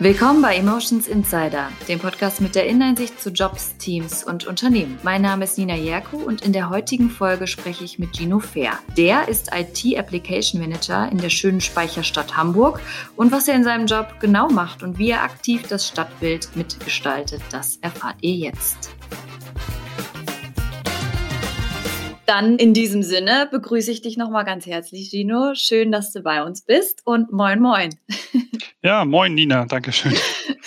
Willkommen bei Emotions Insider, dem Podcast mit der Innensicht zu Jobs, Teams und Unternehmen. Mein Name ist Nina Jerko und in der heutigen Folge spreche ich mit Gino Fair. Der ist IT Application Manager in der schönen Speicherstadt Hamburg und was er in seinem Job genau macht und wie er aktiv das Stadtbild mitgestaltet, das erfahrt ihr jetzt. Dann in diesem Sinne begrüße ich dich nochmal ganz herzlich, Gino. Schön, dass du bei uns bist und moin, moin. Ja, moin Nina, danke schön.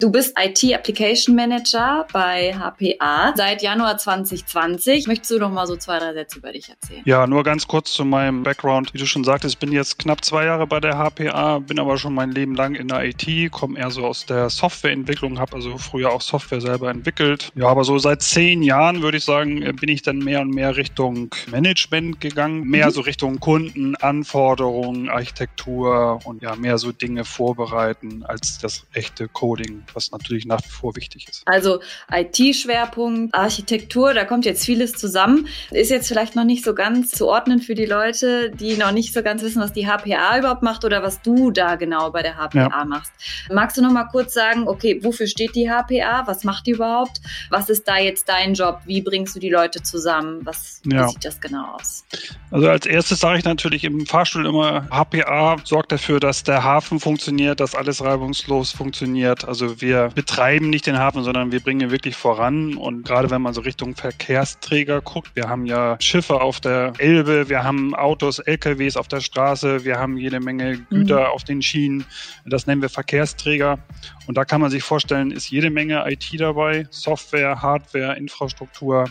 Du bist IT Application Manager bei HPA seit Januar 2020. Möchtest du noch mal so zwei, drei Sätze über dich erzählen? Ja, nur ganz kurz zu meinem Background. Wie du schon sagtest, ich bin jetzt knapp zwei Jahre bei der HPA, bin aber schon mein Leben lang in der IT, komme eher so aus der Softwareentwicklung, habe also früher auch Software selber entwickelt. Ja, aber so seit zehn Jahren würde ich sagen, bin ich dann mehr und mehr Richtung Management gegangen, mehr mhm. so Richtung Kunden, Anforderungen, Architektur und ja, mehr so Dinge vorbereiten als das echte Coding, was natürlich nach wie vor wichtig ist. Also IT-Schwerpunkt, Architektur, da kommt jetzt vieles zusammen. Ist jetzt vielleicht noch nicht so ganz zu ordnen für die Leute, die noch nicht so ganz wissen, was die HPA überhaupt macht oder was du da genau bei der HPA ja. machst. Magst du noch mal kurz sagen, okay, wofür steht die HPA? Was macht die überhaupt? Was ist da jetzt dein Job? Wie bringst du die Leute zusammen? Was ja. wie sieht das genau aus? Also als erstes sage ich natürlich im Fahrstuhl immer, HPA sorgt dafür, dass der Hafen funktioniert, dass alles reibungslos funktioniert. Also wir betreiben nicht den Hafen, sondern wir bringen ihn wirklich voran. Und gerade wenn man so Richtung Verkehrsträger guckt, wir haben ja Schiffe auf der Elbe, wir haben Autos, LKWs auf der Straße, wir haben jede Menge Güter mhm. auf den Schienen. Das nennen wir Verkehrsträger. Und da kann man sich vorstellen, ist jede Menge IT dabei, Software, Hardware, Infrastruktur.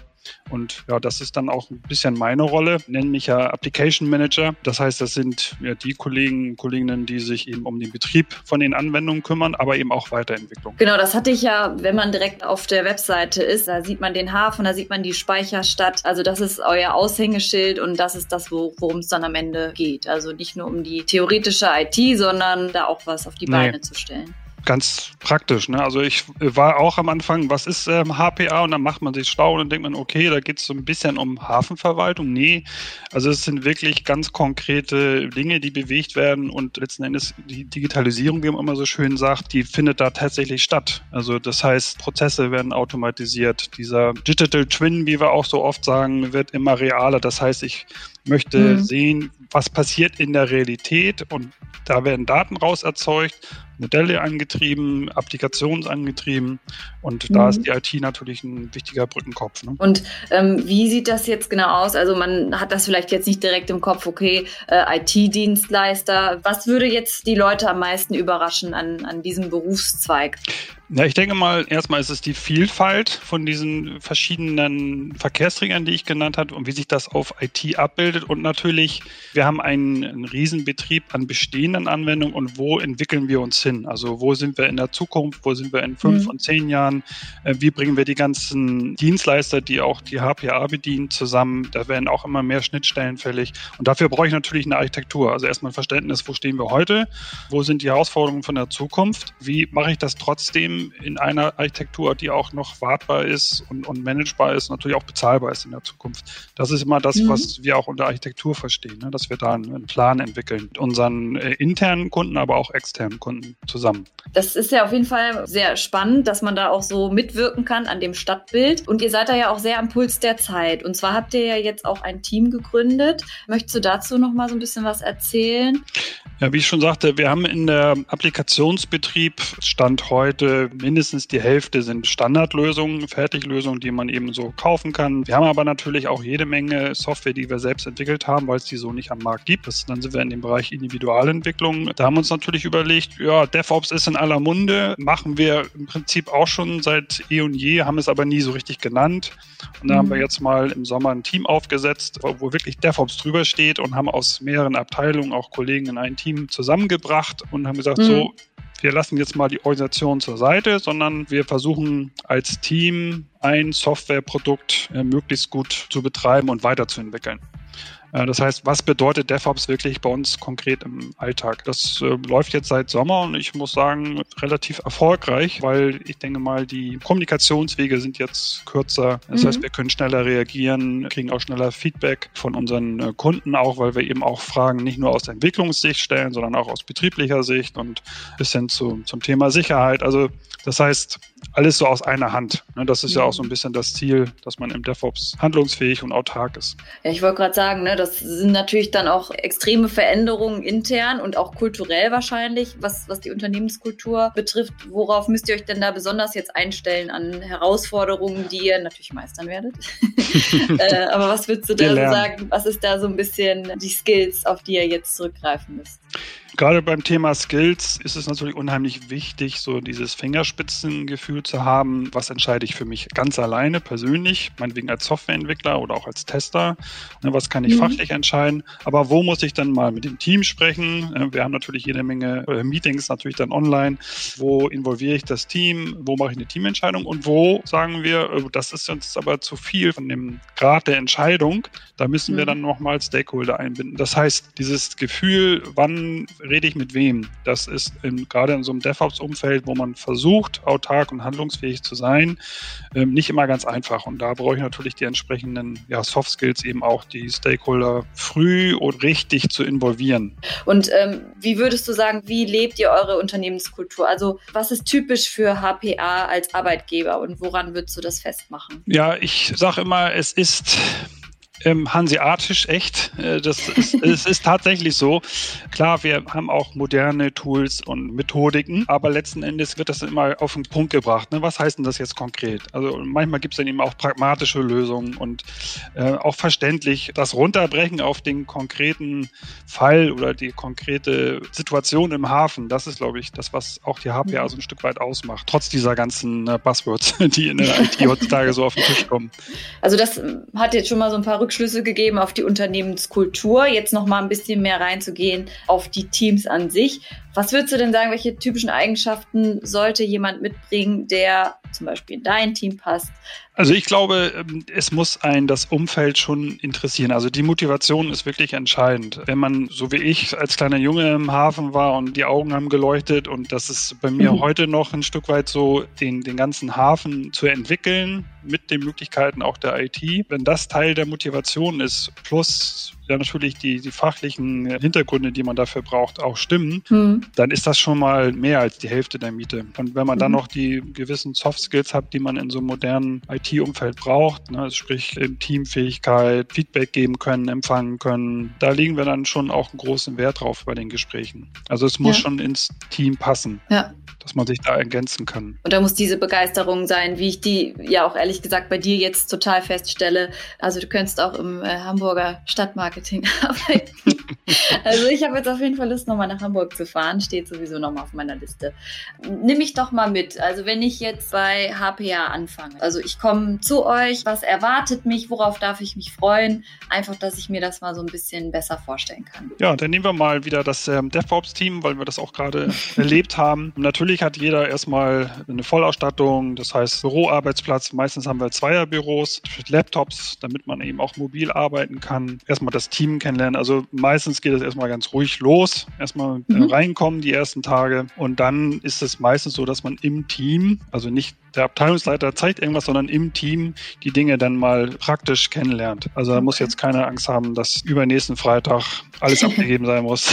Und ja, das ist dann auch ein bisschen meine Rolle. Ich nenne mich ja Application Manager. Das heißt, das sind ja die Kollegen und Kolleginnen, die sich eben um den Betrieb von den Anwendungen kümmern, aber eben auch Weiterentwicklung. Genau, das hatte ich ja, wenn man direkt auf der Webseite ist, da sieht man den Hafen, da sieht man die Speicherstadt. Also das ist euer Aushängeschild und das ist das, worum es dann am Ende geht. Also nicht nur um die theoretische IT, sondern da auch was auf die Beine nee. zu stellen ganz praktisch. Ne? Also ich war auch am Anfang, was ist ähm, HPA? Und dann macht man sich schlau und dann denkt man, okay, da geht es so ein bisschen um Hafenverwaltung. Nee, also es sind wirklich ganz konkrete Dinge, die bewegt werden und letzten Endes die Digitalisierung, wie man immer so schön sagt, die findet da tatsächlich statt. Also das heißt, Prozesse werden automatisiert. Dieser Digital Twin, wie wir auch so oft sagen, wird immer realer. Das heißt, ich möchte mhm. sehen, was passiert in der Realität und da werden Daten raus erzeugt Modelle angetrieben, Applikationen angetrieben und mhm. da ist die IT natürlich ein wichtiger Brückenkopf. Ne? Und ähm, wie sieht das jetzt genau aus? Also man hat das vielleicht jetzt nicht direkt im Kopf, okay, äh, IT-Dienstleister. Was würde jetzt die Leute am meisten überraschen an, an diesem Berufszweig? Ja, ich denke mal, erstmal ist es die Vielfalt von diesen verschiedenen Verkehrsträgern, die ich genannt habe und wie sich das auf IT abbildet. Und natürlich, wir haben einen, einen Riesenbetrieb an bestehenden Anwendungen und wo entwickeln wir uns hin? Also wo sind wir in der Zukunft? Wo sind wir in fünf mhm. und zehn Jahren? Äh, wie bringen wir die ganzen Dienstleister, die auch die HPA bedienen, zusammen? Da werden auch immer mehr Schnittstellen fällig. Und dafür brauche ich natürlich eine Architektur. Also erstmal ein Verständnis, wo stehen wir heute? Wo sind die Herausforderungen von der Zukunft? Wie mache ich das trotzdem in einer Architektur, die auch noch wartbar ist und, und managebar ist, natürlich auch bezahlbar ist in der Zukunft. Das ist immer das, mhm. was wir auch unter Architektur verstehen, ne? dass wir da einen, einen Plan entwickeln mit unseren äh, internen Kunden, aber auch externen Kunden zusammen. Das ist ja auf jeden Fall sehr spannend, dass man da auch so mitwirken kann an dem Stadtbild. Und ihr seid da ja auch sehr am Puls der Zeit. Und zwar habt ihr ja jetzt auch ein Team gegründet. Möchtest du dazu noch mal so ein bisschen was erzählen? Ja, wie ich schon sagte, wir haben in der Applikationsbetrieb Stand heute mindestens die Hälfte sind Standardlösungen, Fertiglösungen, die man eben so kaufen kann. Wir haben aber natürlich auch jede Menge Software, die wir selbst entwickelt haben, weil es die so nicht am Markt gibt. Das, dann sind wir in dem Bereich Individualentwicklung. Da haben wir uns natürlich überlegt, ja, DevOps ist in aller Munde, machen wir im Prinzip auch schon seit eh und je, haben es aber nie so richtig genannt. Und da mhm. haben wir jetzt mal im Sommer ein Team aufgesetzt, wo wirklich DevOps drüber steht und haben aus mehreren Abteilungen auch Kollegen in ein Team Team zusammengebracht und haben gesagt, mhm. so, wir lassen jetzt mal die Organisation zur Seite, sondern wir versuchen als Team ein Softwareprodukt äh, möglichst gut zu betreiben und weiterzuentwickeln. Äh, das heißt, was bedeutet DevOps wirklich bei uns konkret im Alltag? Das äh, läuft jetzt seit Sommer und ich muss sagen, relativ erfolgreich, weil ich denke mal, die Kommunikationswege sind jetzt kürzer. Das mhm. heißt, wir können schneller reagieren, kriegen auch schneller Feedback von unseren äh, Kunden auch, weil wir eben auch Fragen nicht nur aus der Entwicklungssicht stellen, sondern auch aus betrieblicher Sicht und bis hin zu, zum Thema Sicherheit. Also das heißt, alles so aus einer Hand. Ne, das ist ja auch so ein bisschen das Ziel, dass man im DevOps handlungsfähig und autark ist. Ja, ich wollte gerade sagen, ne, das sind natürlich dann auch extreme Veränderungen intern und auch kulturell wahrscheinlich, was, was die Unternehmenskultur betrifft. Worauf müsst ihr euch denn da besonders jetzt einstellen an Herausforderungen, die ihr natürlich meistern werdet? äh, aber was würdest du da so sagen? Was ist da so ein bisschen die Skills, auf die ihr jetzt zurückgreifen müsst? Gerade beim Thema Skills ist es natürlich unheimlich wichtig, so dieses Fingerspitzengefühl zu haben. Was entscheide ich für mich ganz alleine, persönlich, meinetwegen als Softwareentwickler oder auch als Tester? Ne, was kann ich mhm. fachlich entscheiden? Aber wo muss ich dann mal mit dem Team sprechen? Äh, wir haben natürlich jede Menge äh, Meetings, natürlich dann online. Wo involviere ich das Team? Wo mache ich eine Teamentscheidung? Und wo sagen wir, äh, das ist uns aber zu viel von dem Grad der Entscheidung. Da müssen wir mhm. dann nochmal Stakeholder einbinden. Das heißt, dieses Gefühl, wann rede ich mit wem? Das ist in, gerade in so einem DevOps-Umfeld, wo man versucht, autark und handlungsfähig zu sein, ähm, nicht immer ganz einfach. Und da brauche ich natürlich die entsprechenden ja, Soft Skills, eben auch die Stakeholder früh und richtig zu involvieren. Und ähm, wie würdest du sagen, wie lebt ihr eure Unternehmenskultur? Also was ist typisch für HPA als Arbeitgeber und woran würdest du das festmachen? Ja, ich sage immer, es ist ähm, hanseatisch echt. Äh, das ist, es ist tatsächlich so. Klar, wir haben auch moderne Tools und Methodiken, aber letzten Endes wird das immer auf den Punkt gebracht. Ne? Was heißt denn das jetzt konkret? Also manchmal gibt es dann eben auch pragmatische Lösungen und äh, auch verständlich das Runterbrechen auf den konkreten Fall oder die konkrete Situation im Hafen. Das ist, glaube ich, das, was auch die HPA so ein Stück weit ausmacht, trotz dieser ganzen äh, Buzzwords, die in der IT heutzutage so auf den Tisch kommen. Also das hat jetzt schon mal so ein paar Rück Rückschlüsse gegeben auf die Unternehmenskultur. Jetzt noch mal ein bisschen mehr reinzugehen auf die Teams an sich. Was würdest du denn sagen, welche typischen Eigenschaften sollte jemand mitbringen, der zum Beispiel in dein Team passt? Also ich glaube, ähm, es muss ein das Umfeld schon interessieren. Also die Motivation ist wirklich entscheidend. Wenn man, so wie ich, als kleiner Junge im Hafen war und die Augen haben geleuchtet und das ist bei mir mhm. heute noch ein Stück weit so, den, den ganzen Hafen zu entwickeln mit den Möglichkeiten auch der IT. Wenn das Teil der Motivation ist, plus ja natürlich die, die fachlichen Hintergründe, die man dafür braucht, auch stimmen, mhm. dann ist das schon mal mehr als die Hälfte der Miete. Und wenn man mhm. dann noch die gewissen Soft Skills hat, die man in so einem modernen IT-Umfeld braucht, ne, sprich Teamfähigkeit, Feedback geben können, empfangen können, da legen wir dann schon auch einen großen Wert drauf bei den Gesprächen. Also es muss ja. schon ins Team passen. Ja dass man sich da ergänzen kann. Und da muss diese Begeisterung sein, wie ich die ja auch ehrlich gesagt bei dir jetzt total feststelle. Also du könntest auch im äh, Hamburger Stadtmarketing arbeiten. also ich habe jetzt auf jeden Fall Lust, nochmal nach Hamburg zu fahren. Steht sowieso nochmal auf meiner Liste. Nimm mich doch mal mit. Also wenn ich jetzt bei HPA anfange. Also ich komme zu euch. Was erwartet mich? Worauf darf ich mich freuen? Einfach, dass ich mir das mal so ein bisschen besser vorstellen kann. Ja, dann nehmen wir mal wieder das ähm, DevOps-Team, weil wir das auch gerade erlebt haben. Natürlich hat jeder erstmal eine Vollausstattung, das heißt Büroarbeitsplatz. Meistens haben wir Zweierbüros Laptops, damit man eben auch mobil arbeiten kann. Erstmal das Team kennenlernen. Also meistens geht es erstmal ganz ruhig los. Erstmal äh, mhm. reinkommen die ersten Tage. Und dann ist es meistens so, dass man im Team, also nicht der Abteilungsleiter zeigt irgendwas, sondern im Team die Dinge dann mal praktisch kennenlernt. Also da muss jetzt keiner Angst haben, dass übernächsten Freitag alles abgegeben sein muss.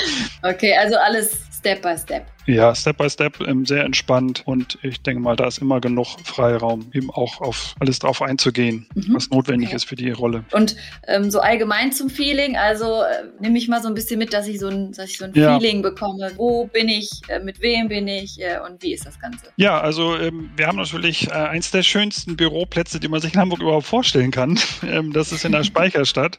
okay, also alles Step by Step. Ja, Step by Step, ähm, sehr entspannt und ich denke mal, da ist immer genug Freiraum, eben auch auf alles drauf einzugehen, mhm. was notwendig okay. ist für die Rolle. Und ähm, so allgemein zum Feeling, also äh, nehme ich mal so ein bisschen mit, dass ich so ein, dass ich so ein ja. Feeling bekomme. Wo bin ich, äh, mit wem bin ich äh, und wie ist das Ganze? Ja, also ähm, wir haben natürlich äh, eins der schönsten Büroplätze, die man sich in Hamburg überhaupt vorstellen kann. Ähm, das ist in der Speicherstadt.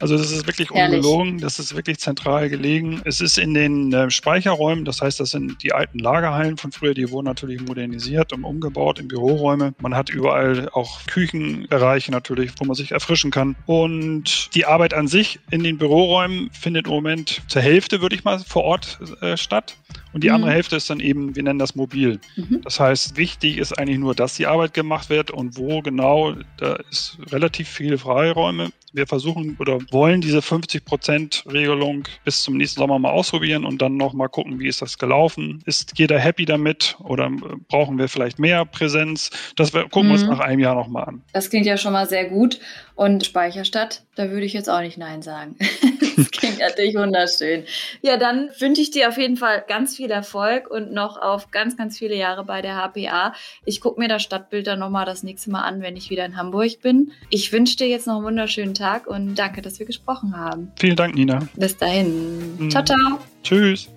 Also das ist wirklich Herrlich. ungelogen, das ist wirklich zentral gelegen. Es ist in den äh, Speicherräumen, das heißt, das sind die alten Lagerhallen von früher, die wurden natürlich modernisiert und umgebaut in Büroräume. Man hat überall auch Küchenbereiche natürlich, wo man sich erfrischen kann. Und die Arbeit an sich in den Büroräumen findet im Moment zur Hälfte, würde ich mal, vor Ort äh, statt Und die mhm. andere Hälfte ist dann eben, wir nennen das mobil. Mhm. Das heißt, wichtig ist eigentlich nur, dass die Arbeit gemacht wird und wo genau, da ist relativ viele Freiräume. Wir versuchen oder wollen diese 50%-Regelung bis zum nächsten Sommer mal ausprobieren und dann nochmal gucken, wie ist das gelaufen. Ist jeder happy damit oder brauchen wir vielleicht mehr Präsenz? Das gucken wir uns mhm. nach einem Jahr nochmal an. Das klingt ja schon mal sehr gut. Und Speicherstadt, da würde ich jetzt auch nicht Nein sagen. das klingt natürlich wunderschön. Ja, dann wünsche ich dir auf jeden Fall ganz viel Erfolg und noch auf ganz, ganz viele Jahre bei der HPA. Ich gucke mir das Stadtbild dann nochmal das nächste Mal an, wenn ich wieder in Hamburg bin. Ich wünsche dir jetzt noch einen wunderschönen Tag und danke, dass wir gesprochen haben. Vielen Dank, Nina. Bis dahin. Ciao, ciao. Tschüss.